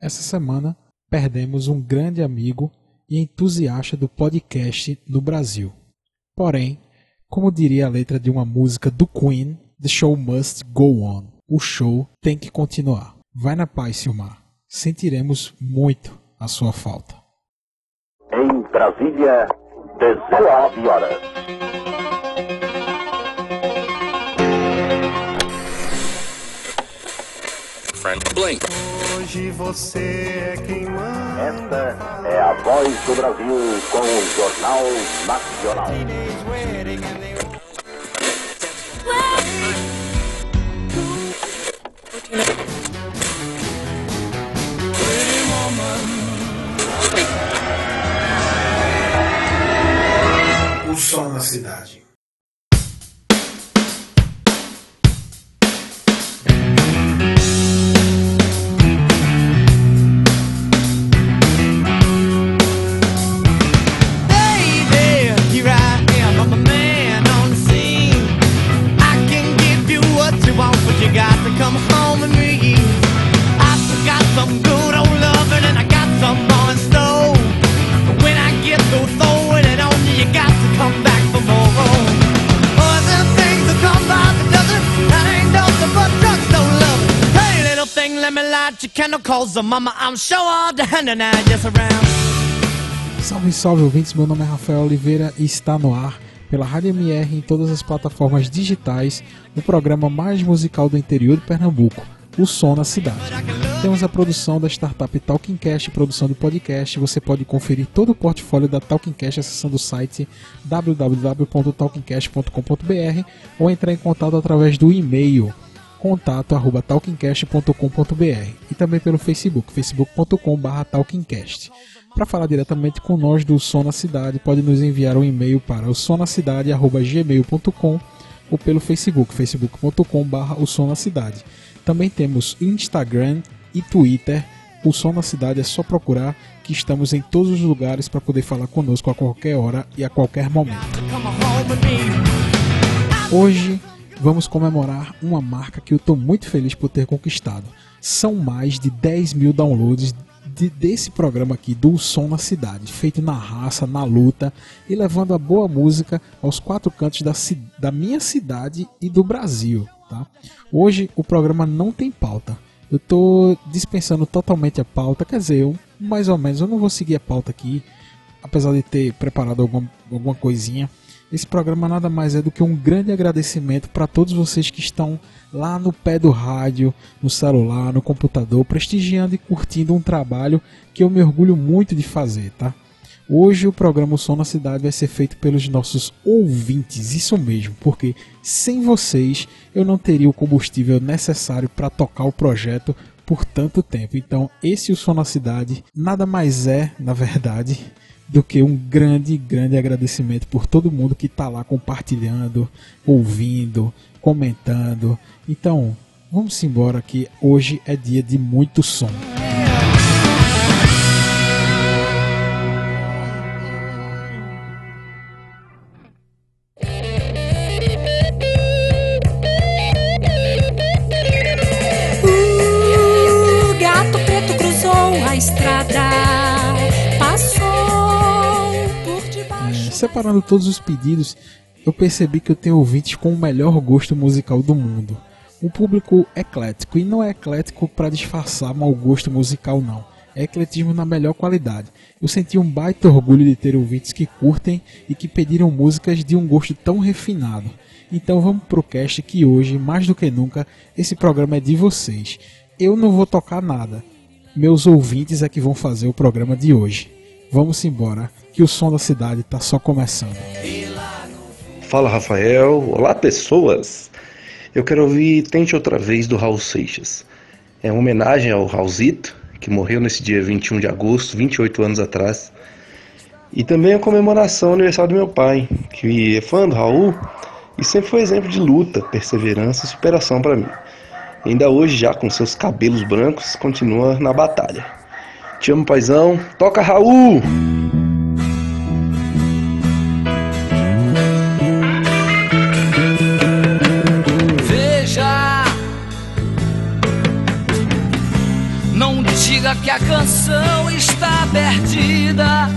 Essa semana perdemos um grande amigo e entusiasta do podcast no Brasil. Porém, como diria a letra de uma música do Queen, The Show Must Go On. O show tem que continuar. Vai na paz, Silmar. Sentiremos muito a sua falta. Em Brasília, 19 horas. Frank Blake. Hoje você é quem manda. Esta é a voz do Brasil com o Jornal Nacional. O sol na cidade. Cause the mama, I'm sure all the just around. Salve, salve ouvintes, meu nome é Rafael Oliveira e está no ar pela Rádio MR em todas as plataformas digitais o programa mais musical do interior de Pernambuco, o Som na Cidade. Temos a produção da startup Talkingcast, produção do podcast. Você pode conferir todo o portfólio da Talkingcast acessando o site www.talkingcast.com.br ou entrar em contato através do e-mail contato@talkingcast.com.br e também pelo Facebook, facebook.com/talkingcast. Para falar diretamente com nós do Som na Cidade, pode nos enviar um e-mail para o sonacidade@gmail.com ou pelo Facebook, facebook.com/barra o Som na Cidade. Também temos Instagram e Twitter. O Som na Cidade é só procurar que estamos em todos os lugares para poder falar conosco a qualquer hora e a qualquer momento. Hoje vamos comemorar uma marca que eu estou muito feliz por ter conquistado. São mais de 10 mil downloads de- desse programa aqui, do Som na Cidade, feito na raça, na luta e levando a boa música aos quatro cantos da, da minha cidade e do Brasil. Tá? Hoje o programa não tem pauta. Eu estou dispensando totalmente a pauta, quer dizer, eu, mais ou menos, eu não vou seguir a pauta aqui, apesar de ter preparado alguma, alguma coisinha. Esse programa nada mais é do que um grande agradecimento para todos vocês que estão lá no pé do rádio, no celular, no computador, prestigiando e curtindo um trabalho que eu me orgulho muito de fazer, tá? Hoje o programa O Som na Cidade vai ser feito pelos nossos ouvintes, isso mesmo, porque sem vocês eu não teria o combustível necessário para tocar o projeto por tanto tempo. Então, esse O Som na Cidade nada mais é, na verdade, do que um grande, grande agradecimento por todo mundo que está lá compartilhando, ouvindo, comentando. Então, vamos embora que hoje é dia de muito som. Separando todos os pedidos, eu percebi que eu tenho ouvintes com o melhor gosto musical do mundo. Um público eclético, e não é eclético para disfarçar mau gosto musical, não. É ecletismo na melhor qualidade. Eu senti um baita orgulho de ter ouvintes que curtem e que pediram músicas de um gosto tão refinado. Então vamos pro cast que hoje, mais do que nunca, esse programa é de vocês. Eu não vou tocar nada. Meus ouvintes é que vão fazer o programa de hoje. Vamos embora, que o som da cidade tá só começando. Fala Rafael, olá pessoas! Eu quero ouvir Tente Outra Vez do Raul Seixas. É uma homenagem ao Raulzito, que morreu nesse dia 21 de agosto, 28 anos atrás. E também a comemoração ao aniversário do meu pai, que é fã do Raul e sempre foi exemplo de luta, perseverança e superação para mim. Ainda hoje, já com seus cabelos brancos, continua na batalha. Te amo, paizão. Toca, Raul! Veja, não diga que a canção está perdida.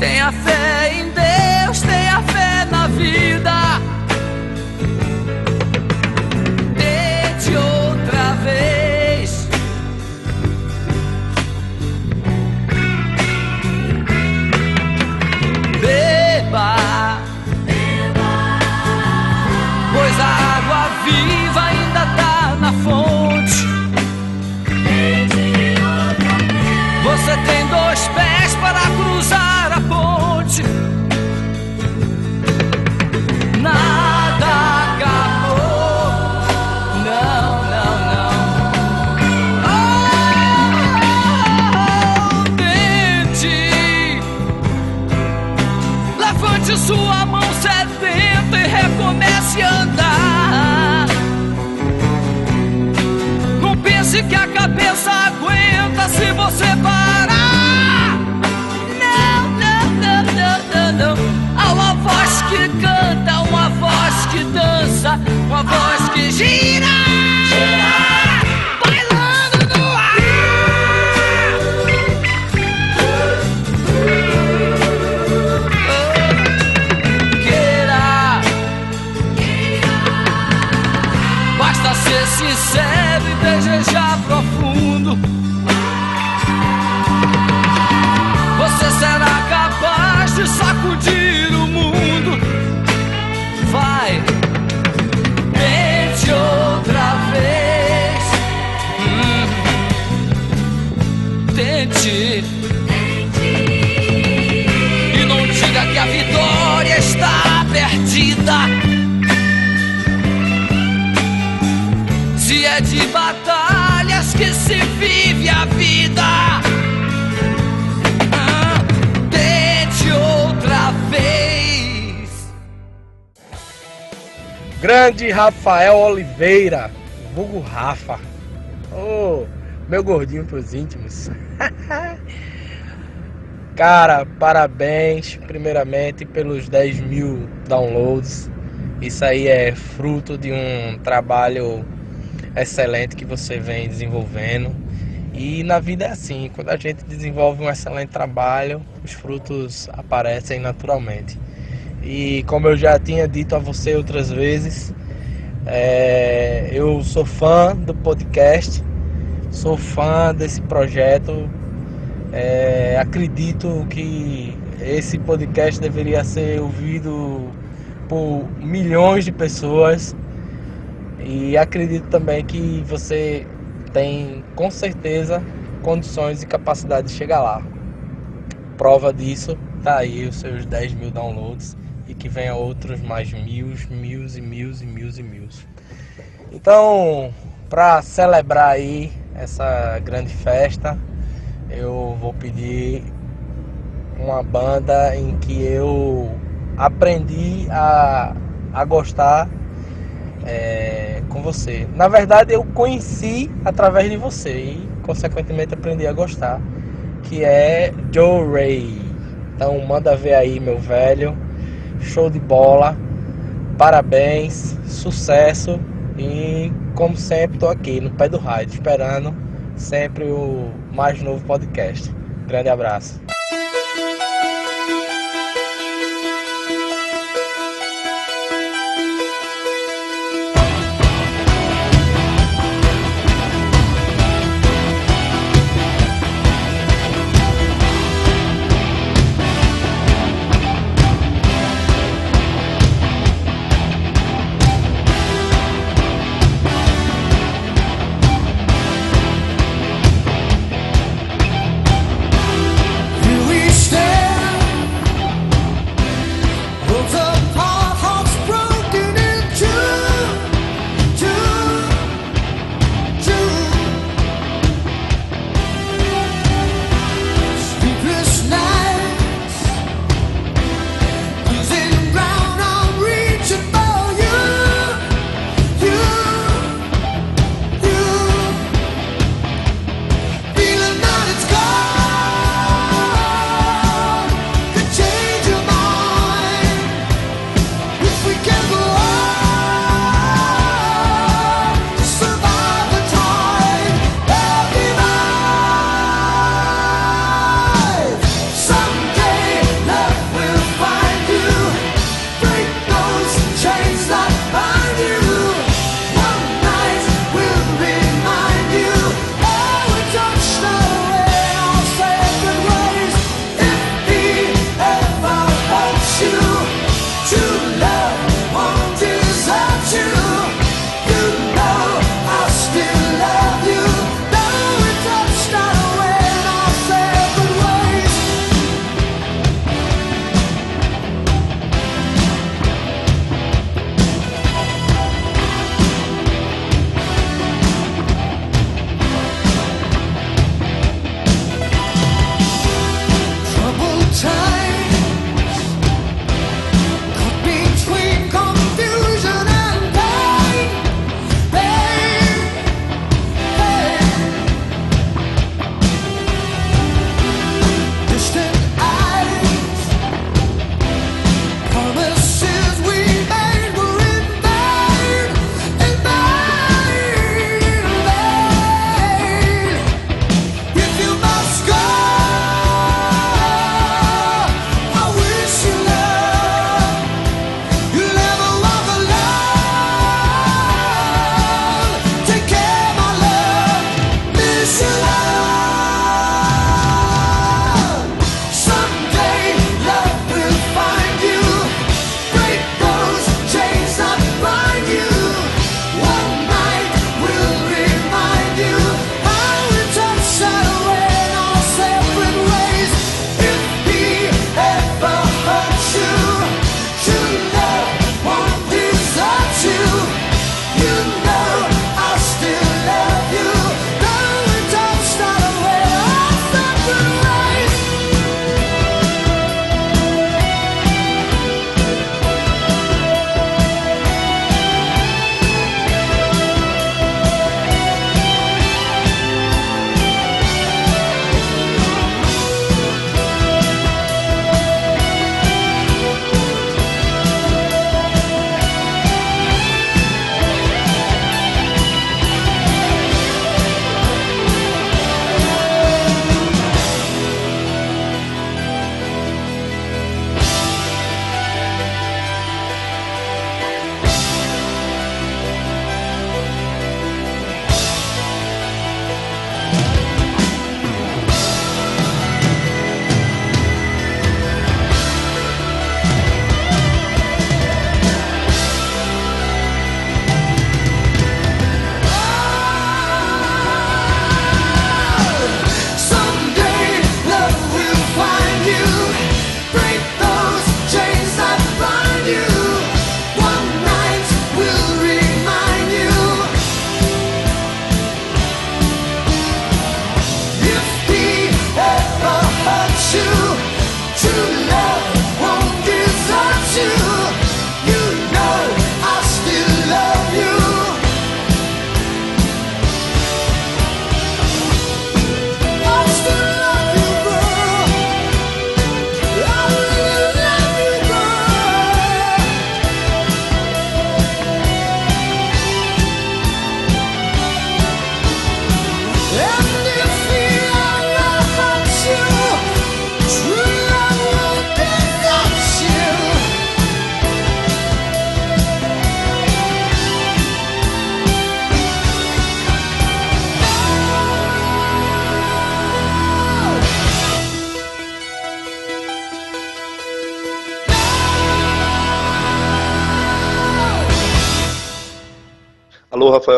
Tenha fé em Deus, tenha fé na vida. Rafael Oliveira, vulgo Rafa. Ô, meu gordinho pros íntimos. Cara, parabéns primeiramente pelos 10 mil downloads. Isso aí é fruto de um trabalho excelente que você vem desenvolvendo. E na vida é assim, quando a gente desenvolve um excelente trabalho, os frutos aparecem naturalmente. E como eu já tinha dito a você outras vezes, é, eu sou fã do podcast, sou fã desse projeto. é, acredito que esse podcast deveria ser ouvido por milhões de pessoas e acredito também que você tem com certeza condições e capacidade de chegar lá. Prova disso tá aí os seus 10 mil downloads que venha outros mais mil, mil e mil e mil e mil. Então, para celebrar aí essa grande festa, eu vou pedir uma banda em que eu aprendi a, a gostar é, com você. Na verdade, eu conheci através de você e, consequentemente, aprendi a gostar, que é Joe Ray. Então, manda ver aí, meu velho. Show de bola. Parabéns, sucesso e, como sempre, tô aqui no pé do rádio, esperando sempre o mais novo podcast. Grande abraço.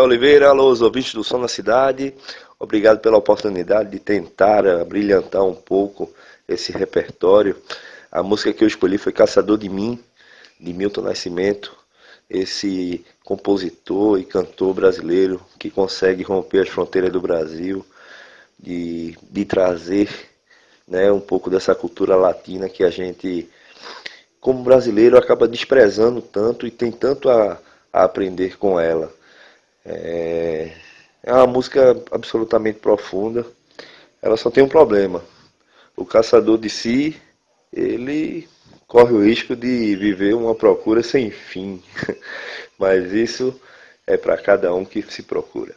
Oliveira, alô, os ouvintes do Som na Cidade. Obrigado pela oportunidade de tentar uh, brilhantar um pouco esse repertório. A música que eu escolhi foi Caçador de Mim, de Milton Nascimento, esse compositor e cantor brasileiro que consegue romper as fronteiras do Brasil, de, de trazer né, um pouco dessa cultura latina que a gente, como brasileiro, acaba desprezando tanto e tem tanto a, a aprender com ela. É, é uma música absolutamente profunda. Ela só tem um problema. O caçador de si, ele corre o risco de viver uma procura sem fim. Mas isso é para cada um que se procura.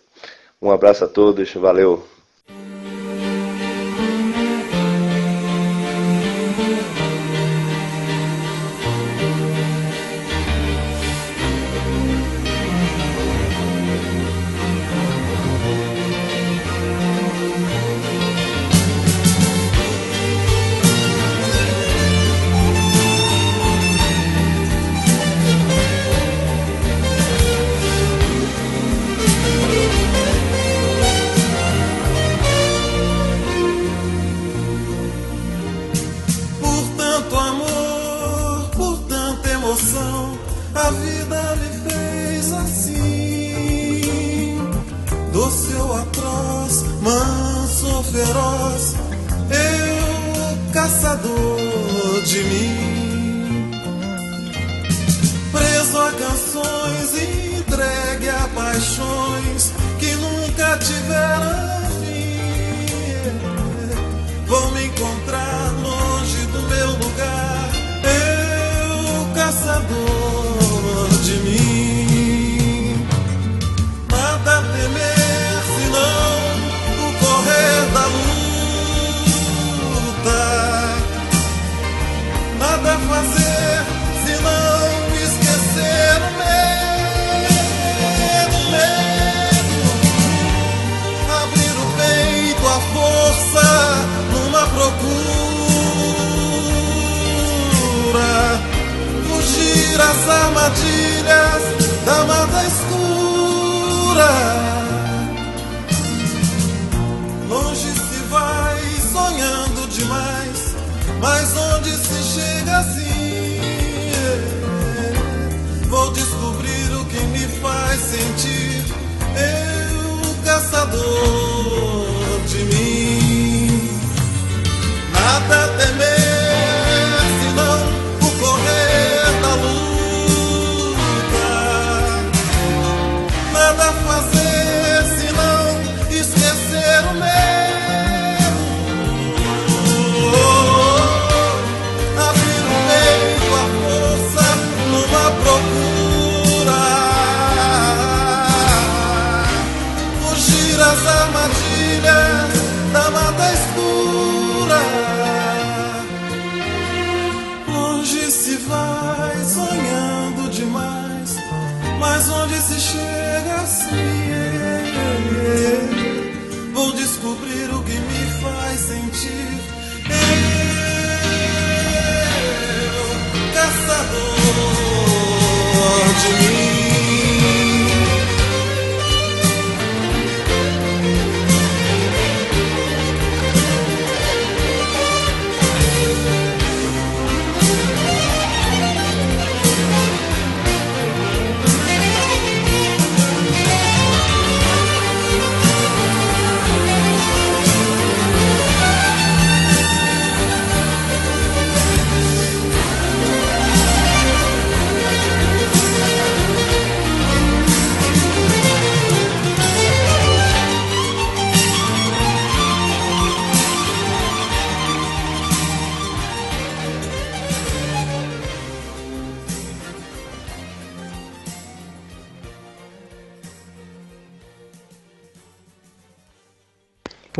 Um abraço a todos, valeu!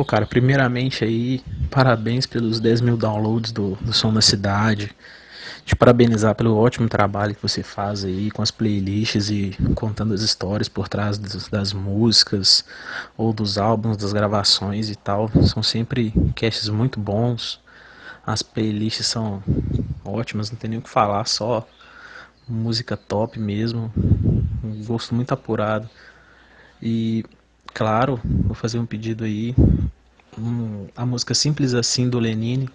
Cara, primeiramente aí, parabéns pelos 10 mil downloads do, do Som da Cidade. Te parabenizar pelo ótimo trabalho que você faz aí com as playlists e contando as histórias por trás das, das músicas ou dos álbuns, das gravações e tal. São sempre casts muito bons. As playlists são ótimas, não tem nem o que falar, só música top mesmo. Um gosto muito apurado E, claro, vou fazer um pedido aí. Um, a música Simples Assim do Lenine,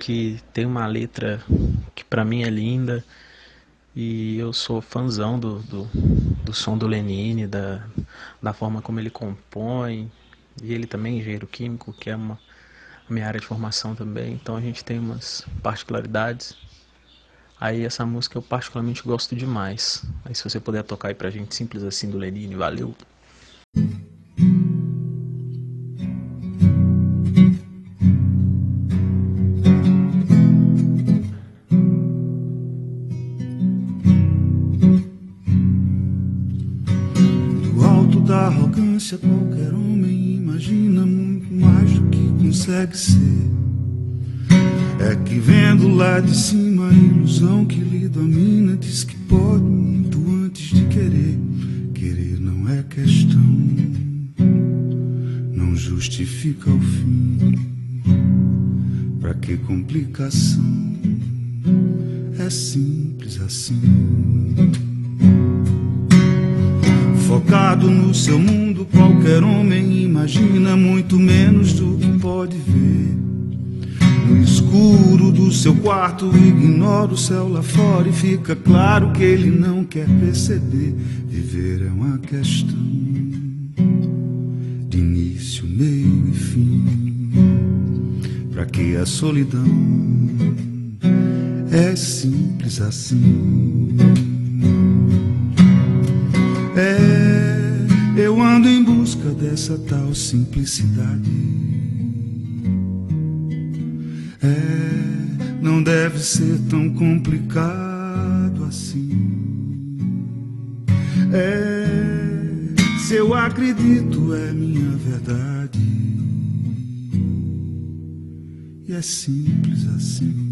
que tem uma letra que para mim é linda. E eu sou fãzão do, do, do som do Lenine, da, da forma como ele compõe. E ele também é engenheiro químico, que é uma, a minha área de formação também. Então a gente tem umas particularidades. Aí essa música eu particularmente gosto demais. Aí se você puder tocar aí pra gente simples assim do Lenine, valeu. Arrogância, qualquer homem imagina muito mais do que consegue ser. É que vendo lá de cima a ilusão que lhe domina, diz que pode muito antes de querer. Querer não é questão, não justifica o fim. Pra que complicação? É simples assim. Focado no seu mundo, qualquer homem imagina muito menos do que pode ver. No escuro do seu quarto, ignora o céu lá fora e fica claro que ele não quer perceber. Viver é uma questão de início, meio e fim. Pra que a solidão é simples assim. É, eu ando em busca dessa tal simplicidade. É, não deve ser tão complicado assim. É, se eu acredito, é minha verdade. E é simples assim.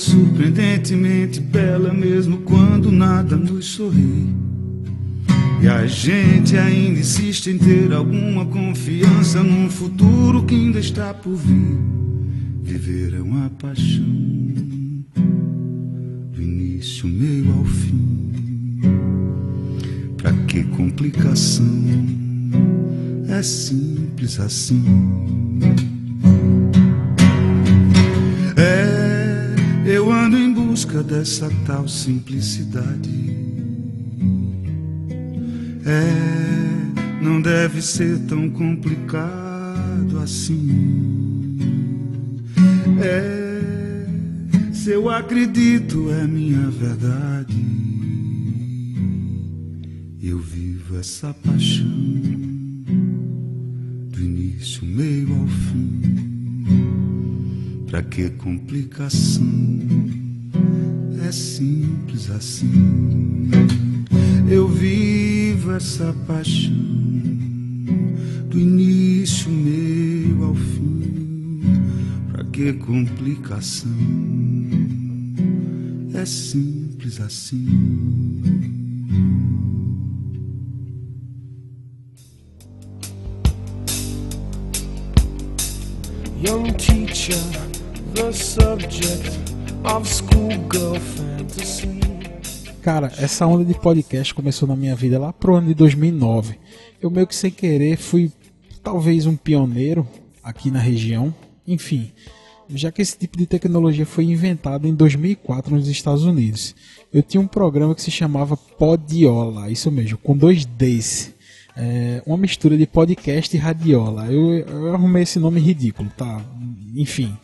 Surpreendentemente bela, mesmo quando nada nos sorri. E a gente ainda insiste em ter alguma confiança num futuro que ainda está por vir. Viver é uma paixão, do início, meio ao fim. Pra que complicação? É simples assim. Busca dessa tal simplicidade. É, não deve ser tão complicado assim. É, se eu acredito, é minha verdade. Eu vivo essa paixão do início, meio ao fim. Pra que complicação? É simples assim. Eu vivo essa paixão do início, meio ao fim. Pra que complicação? É simples assim. Young teacher, the subject. Cara, essa onda de podcast começou na minha vida lá pro ano de 2009. Eu meio que sem querer fui talvez um pioneiro aqui na região. Enfim, já que esse tipo de tecnologia foi inventado em 2004 nos Estados Unidos. Eu tinha um programa que se chamava Podiola, isso mesmo, com dois Ds. É, uma mistura de podcast e radiola. Eu, eu arrumei esse nome ridículo, tá? Enfim.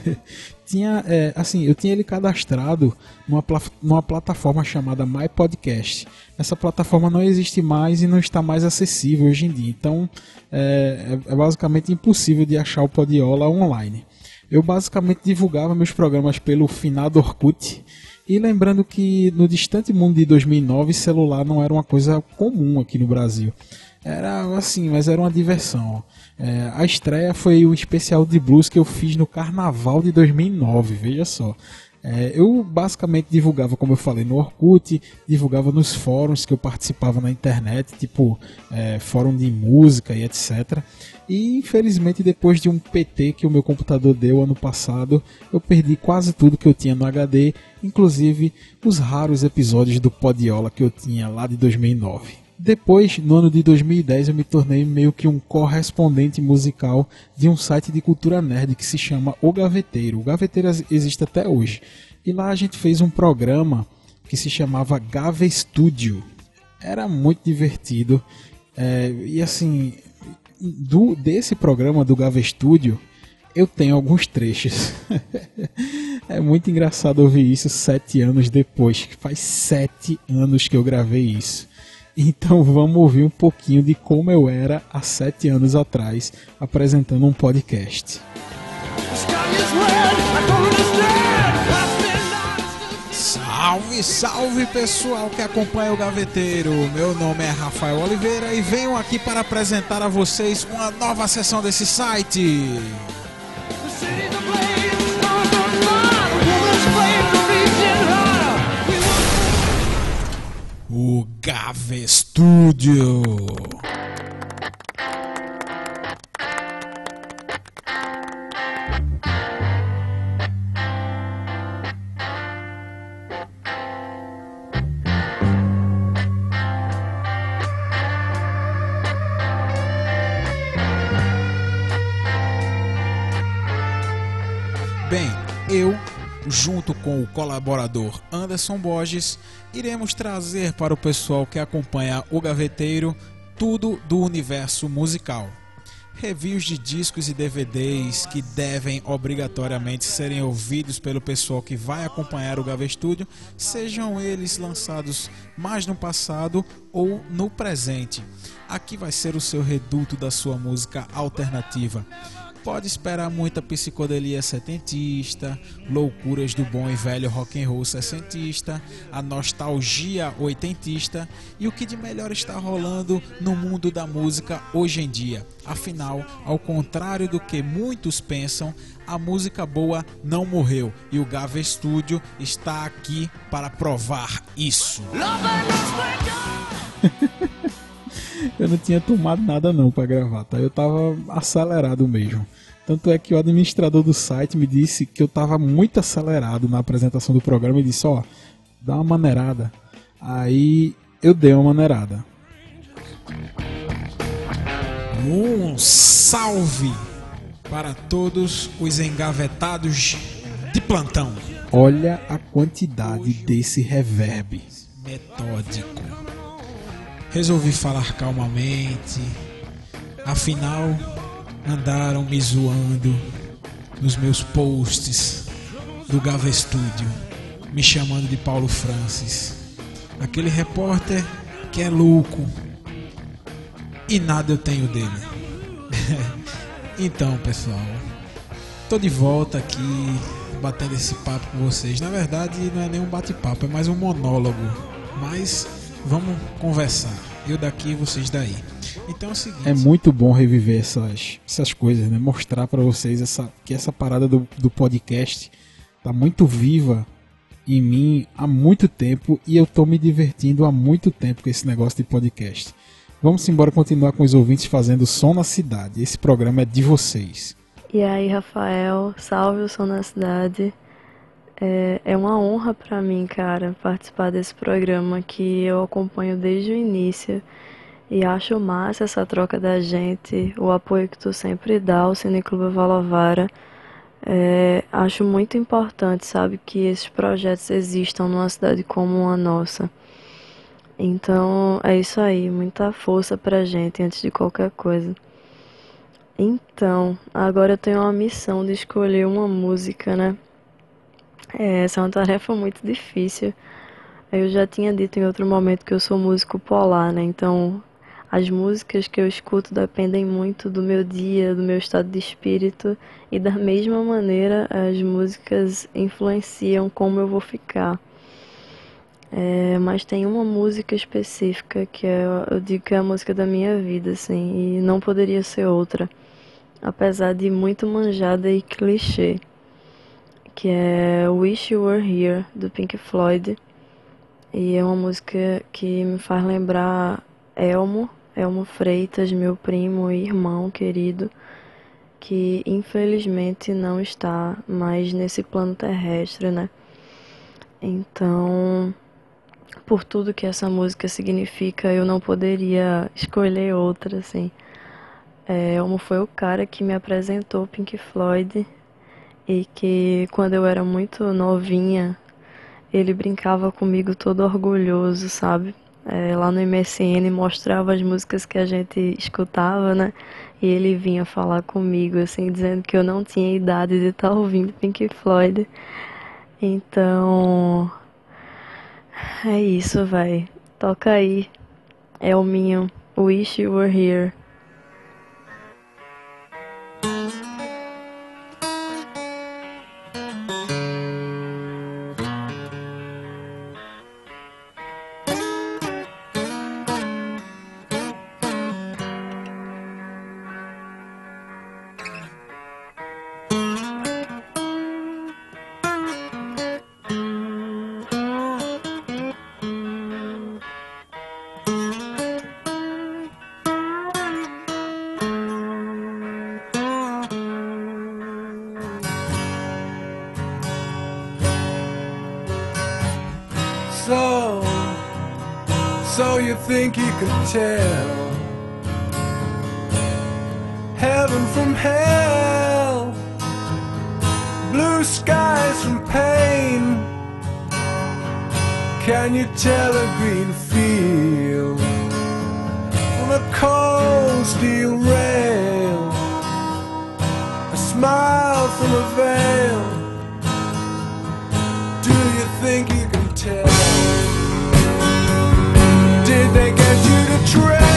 tinha, é, assim, eu tinha ele cadastrado numa, numa plataforma chamada My Podcast. Essa plataforma não existe mais e não está mais acessível hoje em dia. Então, é, é, é basicamente impossível de achar o Podiola online. Eu basicamente divulgava meus programas pelo finado Orkut. E lembrando que no distante mundo de 2009, celular não era uma coisa comum aqui no Brasil. Era assim, mas era uma diversão. É, a estreia foi o especial de blues que eu fiz no carnaval de 2009, veja só. É, eu basicamente divulgava, como eu falei, no Orkut, divulgava nos fóruns que eu participava na internet, tipo é, fórum de música e etc. E infelizmente, depois de um PT que o meu computador deu ano passado, eu perdi quase tudo que eu tinha no HD, inclusive os raros episódios do Podiola que eu tinha lá de 2009. Depois, no ano de 2010, eu me tornei meio que um correspondente musical de um site de cultura nerd que se chama O Gaveteiro. O Gaveteiro existe até hoje. E lá a gente fez um programa que se chamava Gave Studio. Era muito divertido. É, e assim, do, desse programa do Gave Studio, eu tenho alguns trechos. é muito engraçado ouvir isso sete anos depois. Faz sete anos que eu gravei isso. Então vamos ouvir um pouquinho de como eu era há sete anos atrás, apresentando um podcast. Salve, salve pessoal que acompanha o Gaveteiro. Meu nome é Rafael Oliveira e venho aqui para apresentar a vocês uma nova sessão desse site. o Gave Studio. Colaborador Anderson Borges, iremos trazer para o pessoal que acompanha o Gaveteiro tudo do universo musical. Reviews de discos e DVDs que devem obrigatoriamente serem ouvidos pelo pessoal que vai acompanhar o Gave Studio, sejam eles lançados mais no passado ou no presente. Aqui vai ser o seu reduto da sua música alternativa pode esperar muita psicodelia setentista, loucuras do bom e velho rock and roll sessentista, a nostalgia oitentista e o que de melhor está rolando no mundo da música hoje em dia. Afinal, ao contrário do que muitos pensam, a música boa não morreu e o Gave Studio está aqui para provar isso. eu não tinha tomado nada não para gravar, tá? Eu tava acelerado mesmo. Tanto é que o administrador do site me disse que eu tava muito acelerado na apresentação do programa e disse, ó, dá uma maneirada. Aí eu dei uma maneirada. Um salve para todos os engavetados de plantão. Olha a quantidade desse reverb metódico. Resolvi falar calmamente. Afinal, andaram me zoando nos meus posts do Gava Studio, me chamando de Paulo Francis. Aquele repórter que é louco e nada eu tenho dele. então, pessoal, tô de volta aqui batendo esse papo com vocês. Na verdade, não é nem um bate-papo, é mais um monólogo. Mas vamos conversar. Eu daqui, vocês daí. Então é o seguinte. É muito bom reviver essas, essas coisas, né? Mostrar para vocês essa, que essa parada do, do podcast tá muito viva em mim há muito tempo e eu tô me divertindo há muito tempo com esse negócio de podcast. Vamos embora continuar com os ouvintes fazendo Som na Cidade. Esse programa é de vocês. E aí, Rafael, salve o Som na Cidade. É, é uma honra para mim, cara, participar desse programa que eu acompanho desde o início. E acho massa essa troca da gente, o apoio que tu sempre dá ao Cineclube Valovara. É, acho muito importante, sabe, que esses projetos existam numa cidade como a nossa. Então, é isso aí, muita força pra gente antes de qualquer coisa. Então, agora eu tenho uma missão de escolher uma música, né? É, essa é uma tarefa muito difícil. Eu já tinha dito em outro momento que eu sou músico polar, né? Então, as músicas que eu escuto dependem muito do meu dia, do meu estado de espírito, e da mesma maneira as músicas influenciam como eu vou ficar. É, mas tem uma música específica que é, eu digo que é a música da minha vida, assim, e não poderia ser outra, apesar de muito manjada e clichê, que é Wish You Were Here, do Pink Floyd. E é uma música que me faz lembrar Elmo, Elmo Freitas, meu primo e irmão querido, que infelizmente não está mais nesse plano terrestre, né? Então, por tudo que essa música significa, eu não poderia escolher outra, assim. É, Elmo foi o cara que me apresentou Pink Floyd e que quando eu era muito novinha, ele brincava comigo todo orgulhoso, sabe? É, lá no MSN mostrava as músicas que a gente escutava, né? E ele vinha falar comigo, assim, dizendo que eu não tinha idade de estar tá ouvindo Pink Floyd. Então. É isso, vai. Toca aí. É o minho. Wish You Were Here. Blue skies from pain. Can you tell a green field from a cold steel rail? A smile from a veil. Do you think you can tell? Did they get you to train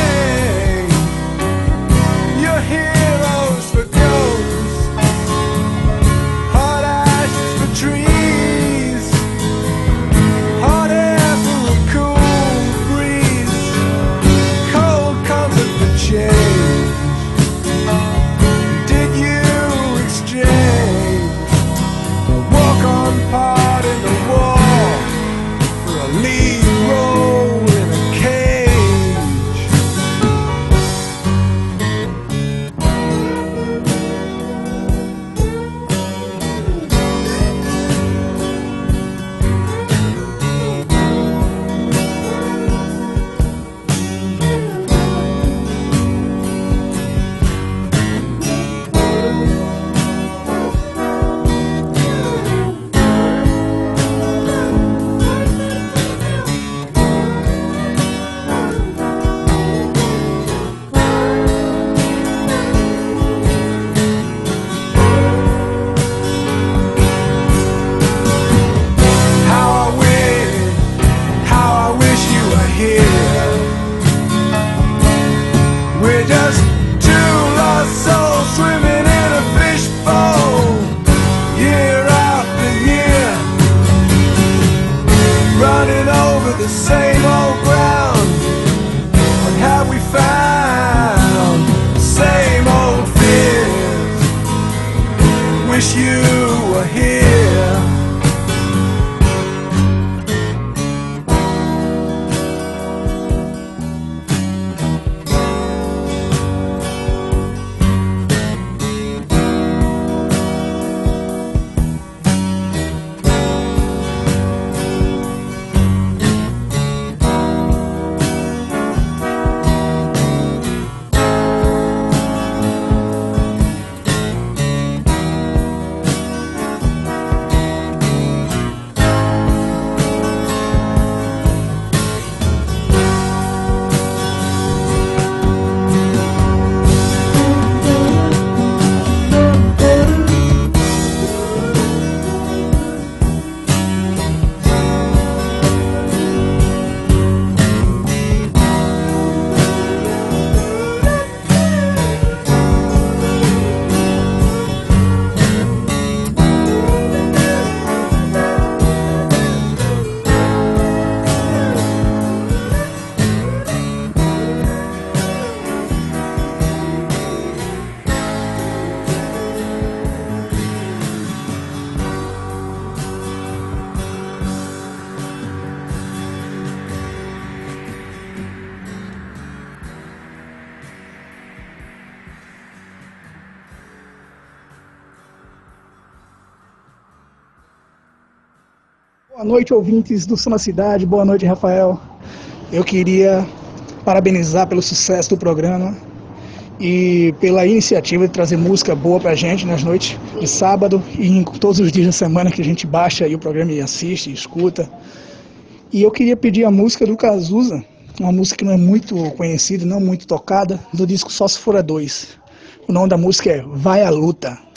noite, ouvintes do Som na Cidade. Boa noite, Rafael. Eu queria parabenizar pelo sucesso do programa e pela iniciativa de trazer música boa pra gente nas noites de sábado e em todos os dias da semana que a gente baixa aí o programa e assiste e escuta. E eu queria pedir a música do Cazuza, uma música que não é muito conhecida, não muito tocada, do disco Só Se For a Dois. O nome da música é Vai à Luta.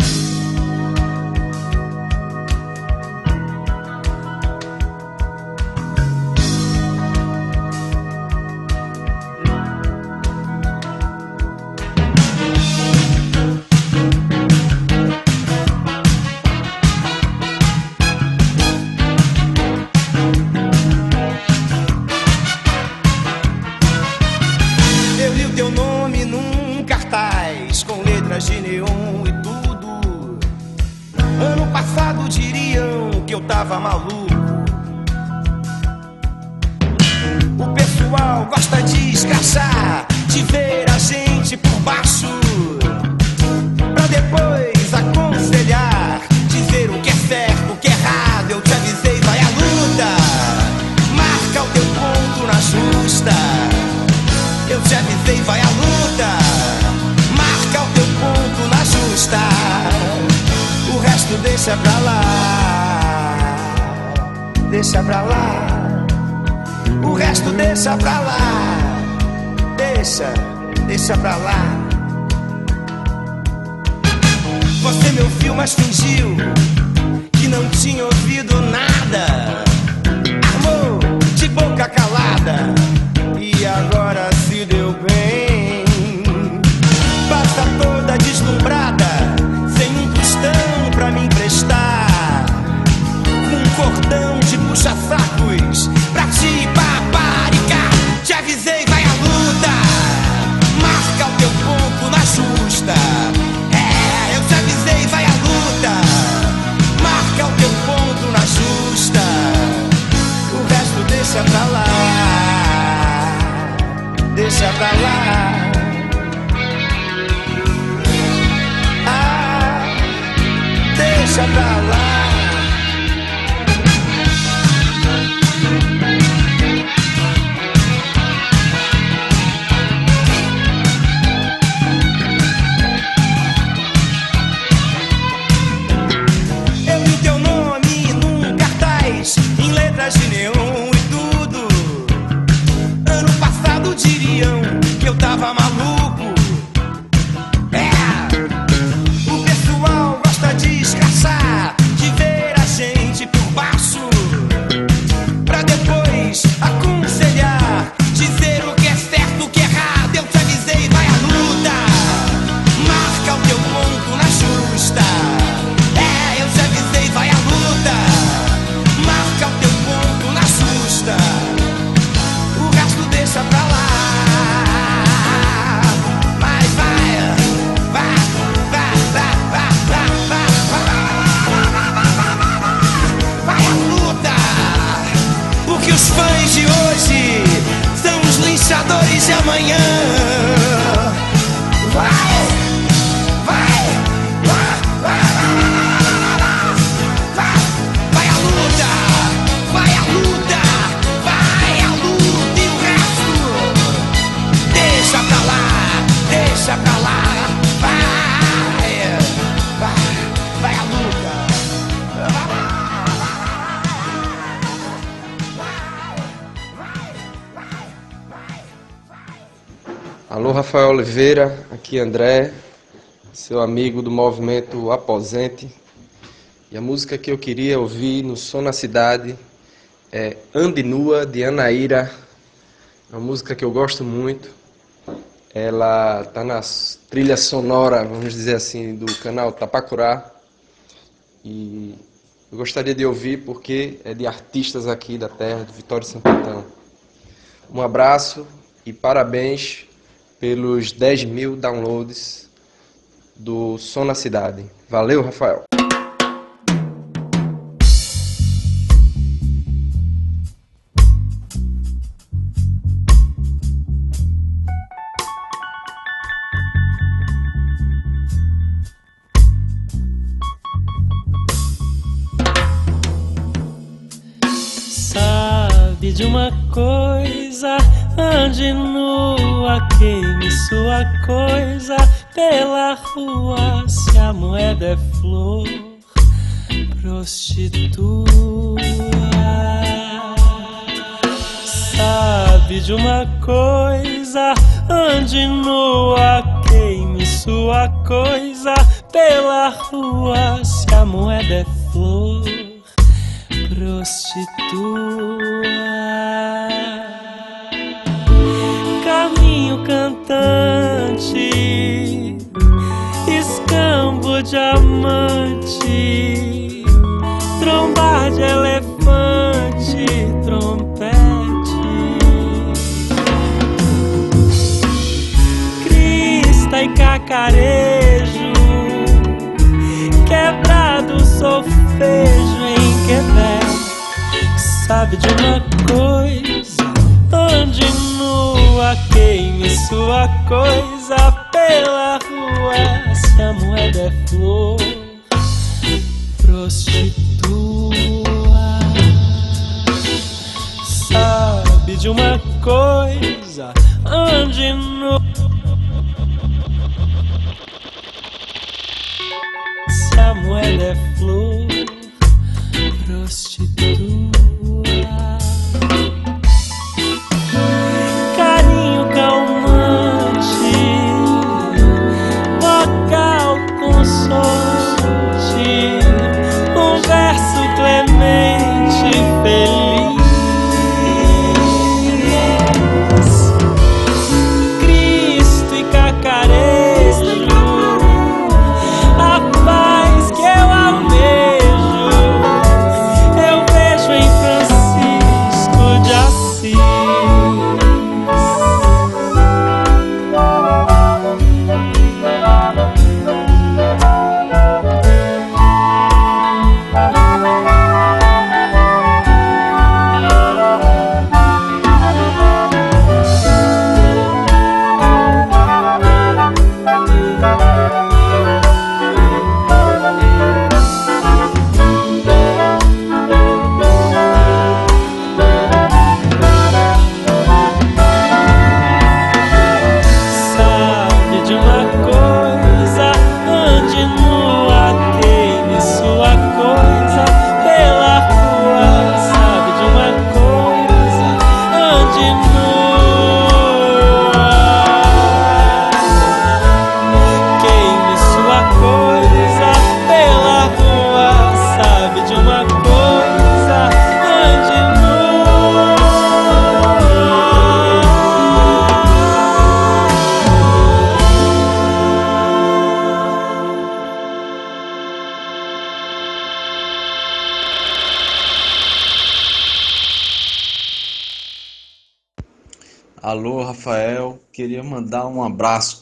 Rafael Oliveira, aqui André, seu amigo do movimento Aposente. E a música que eu queria ouvir no Som na Cidade é Ande Nua, de Anaíra. Uma música que eu gosto muito. Ela está na trilha sonora, vamos dizer assim, do canal Tapacurá. E eu gostaria de ouvir porque é de artistas aqui da terra, de Vitória e Santo Antão. Um abraço e parabéns pelos 10 mil downloads do Som na Cidade. Valeu, Rafael. Sua coisa pela rua. Se a moeda é flor, prostitua. Sabe de uma coisa, ande nua, queime sua coisa pela rua. Se a moeda é flor, prostitua. Diamante, trombar de elefante, trompete. Crista e cacarejo, quebrado solfejo em Quebec. Sabe de uma coisa, ande nua, queime sua coisa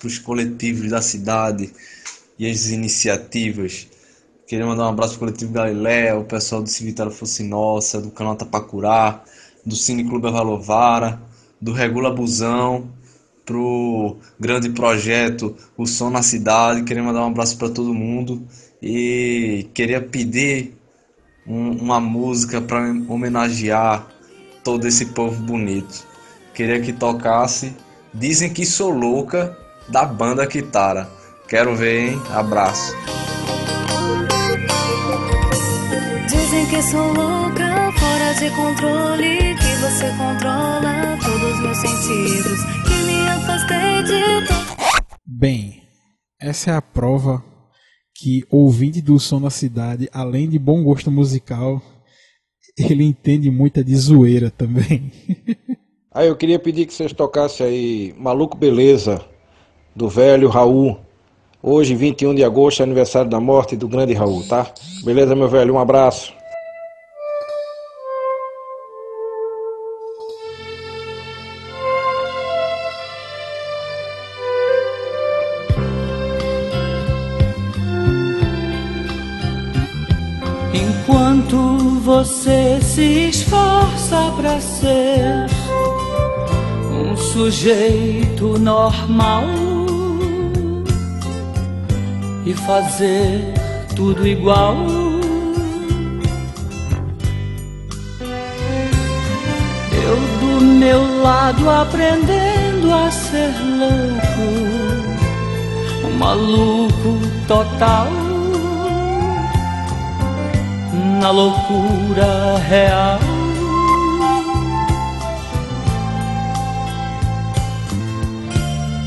para os coletivos da cidade e as iniciativas. Queria mandar um abraço para o coletivo Galileu, o pessoal do Civitário Fosse Nossa, do canal Tapacurá, do Cine Clube Avalovara, do Regula Busão, pro grande projeto O Som na Cidade. Queria mandar um abraço para todo mundo e queria pedir um- uma música para homenagear todo esse povo bonito. Queria que tocasse Dizem que sou louca da banda Kitara. Quero ver, hein? Abraço. Dizem que sou louca, fora de controle, que você controla todos meus sentidos, que me afastei de tudo. Bem, essa é a prova que ouvinte do som da cidade, além de bom gosto musical, ele entende muita de zoeira também. Aí eu queria pedir que vocês tocassem aí Maluco Beleza, do velho Raul. Hoje, 21 de agosto, é aniversário da morte do grande Raul, tá? Beleza, meu velho? Um abraço. Enquanto você se esforça pra ser um sujeito normal e fazer tudo igual, meu lado aprendendo a ser louco, um maluco total. Na loucura real.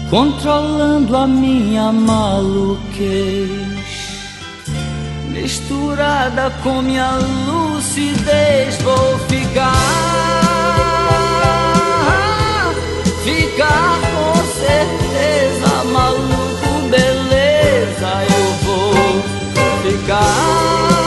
Controlando a minha maluquez misturada com minha lucidez, vou ficar, ficar com certeza, maluco, beleza, eu vou ficar,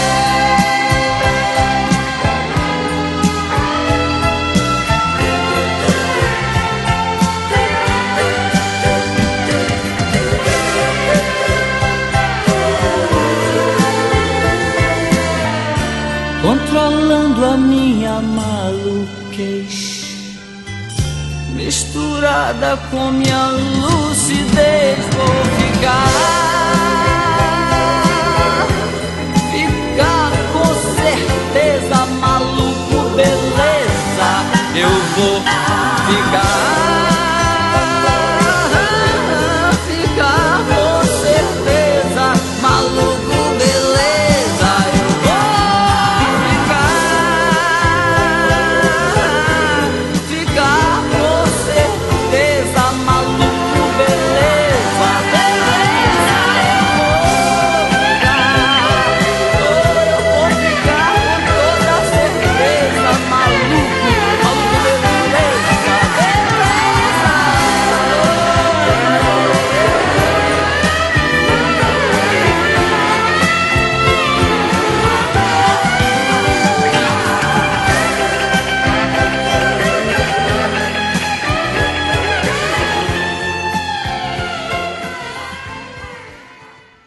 Misturada com minha lucidez, vou ficar, ficar com certeza, maluco, beleza, eu vou. Ficar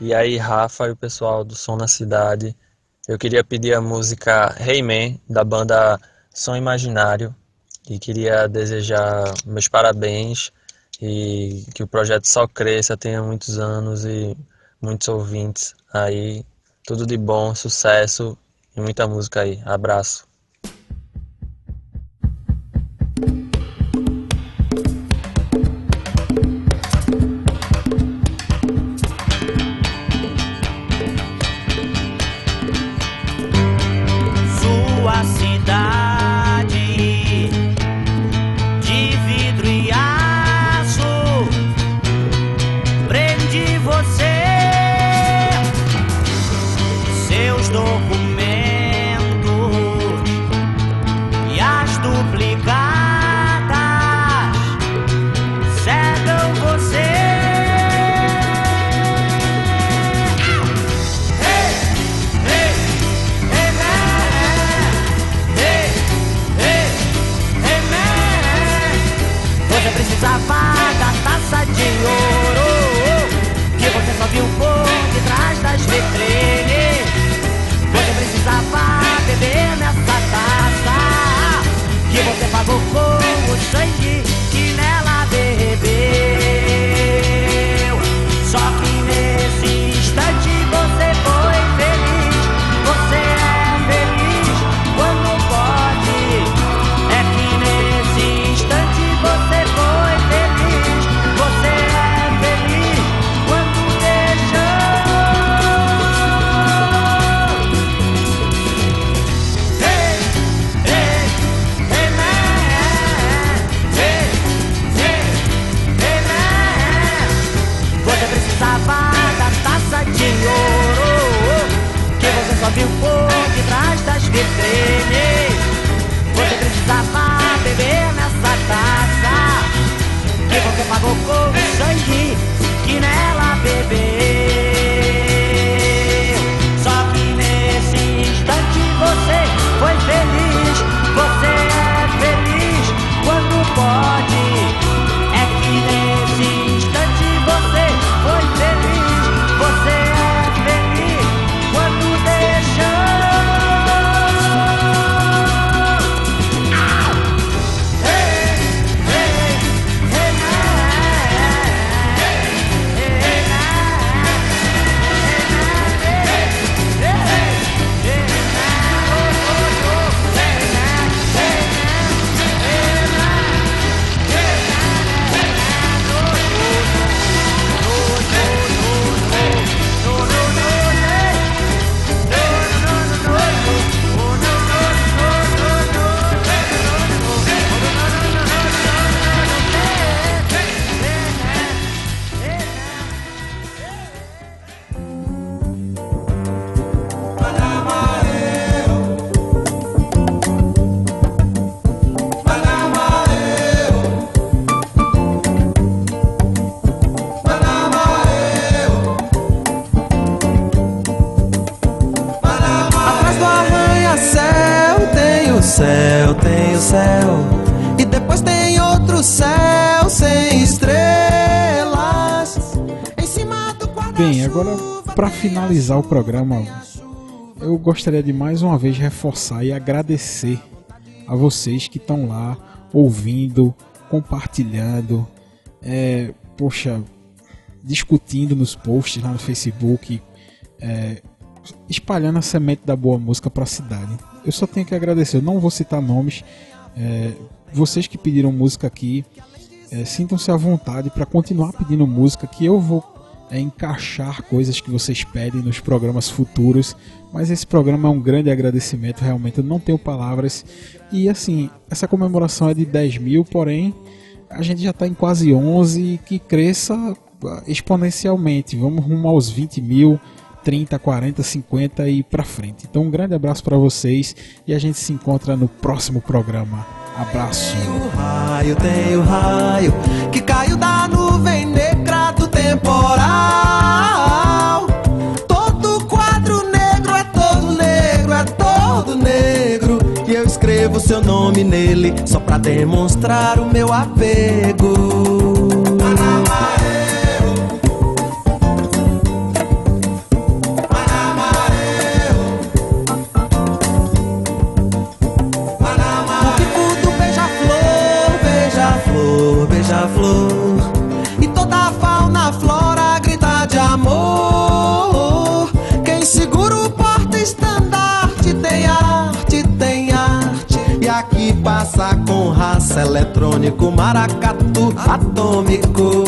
E aí, Rafa e o pessoal do Som na Cidade, eu queria pedir a música Hey Man, da banda Som Imaginário, e queria desejar meus parabéns e que o projeto só cresça, tenha muitos anos e muitos ouvintes aí. Tudo de bom, sucesso e muita música aí. Abraço. Céu, tem o céu. E depois tem outro céu sem estrelas. Em cima do Bem, agora para finalizar o programa, eu gostaria de mais uma vez reforçar e agradecer a vocês que estão lá ouvindo, compartilhando, é, poxa, discutindo nos posts lá no Facebook, é, espalhando a semente da boa música para a cidade. Eu só tenho que agradecer, eu não vou citar nomes, é, vocês que pediram música aqui, é, sintam-se à vontade para continuar pedindo música que eu vou é, encaixar coisas que vocês pedem nos programas futuros. Mas esse programa é um grande agradecimento, realmente eu não tenho palavras. E assim, essa comemoração é de 10 mil, porém a gente já está em quase 11, que cresça ah, exponencialmente. Vamos rumo aos 20 mil. 30, 40, 50 e para frente. Então um grande abraço para vocês e a gente se encontra no próximo programa. Abraço. Tem o raio, tem o raio que caiu da nuvem negra do temporal. Todo quadro negro é todo negro, é todo negro. E eu escrevo seu nome nele só demonstrar o meu apego. Passa com raça eletrônico, maracatu atômico.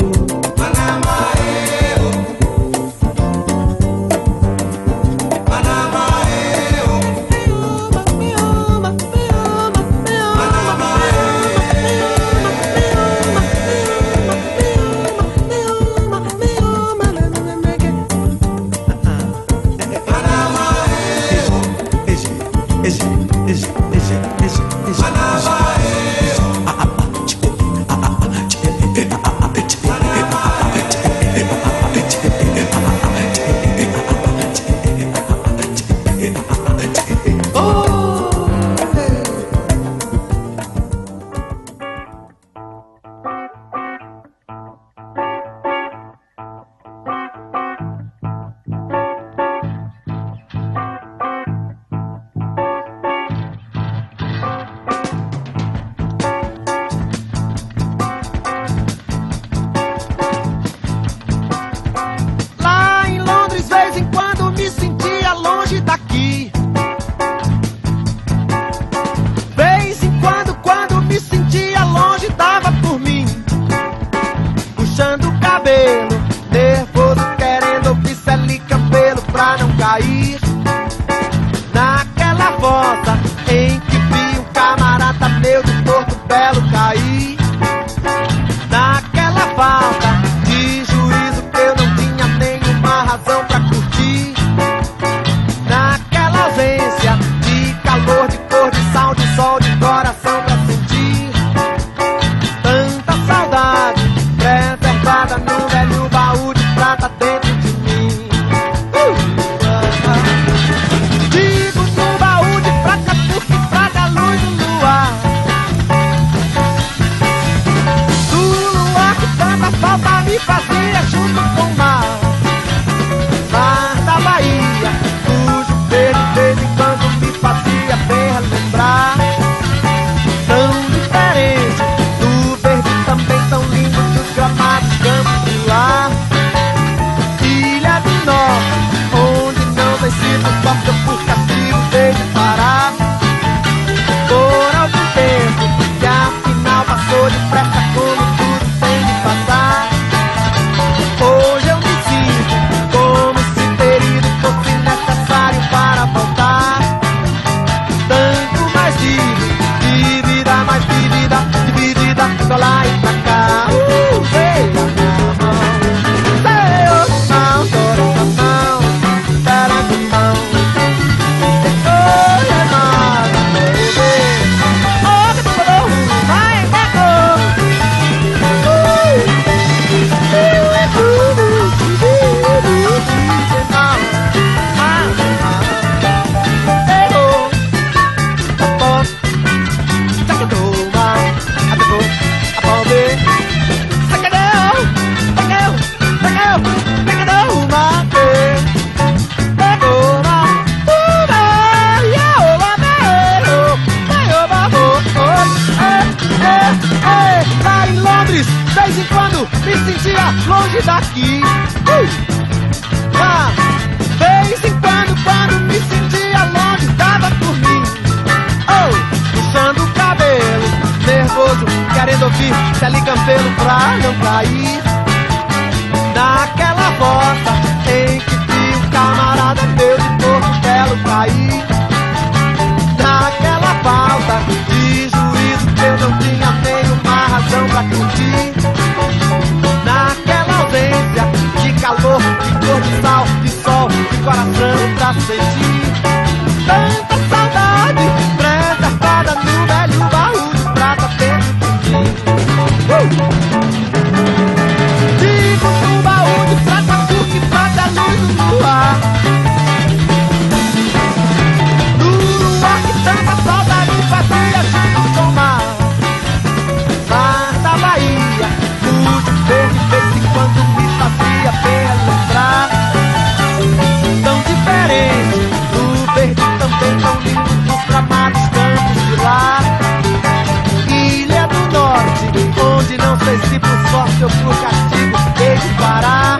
me sentia longe daqui. Uh! Ah, vez em quando, quando me sentia longe, dava por mim. Oh, puxando o cabelo, nervoso, querendo ouvir Celi Campelo pra não cair. Naquela volta em que vi camarada meu de corpo belo cair. Naquela falta de juízo, eu não tinha nem uma razão pra curtir ausência de calor, de cor de sal, de sol, de coração pra sentir. Tanta saudade, preservada no velho baú de prata dentro de. Uh! princípio forte, eu pro castigo, ele parar.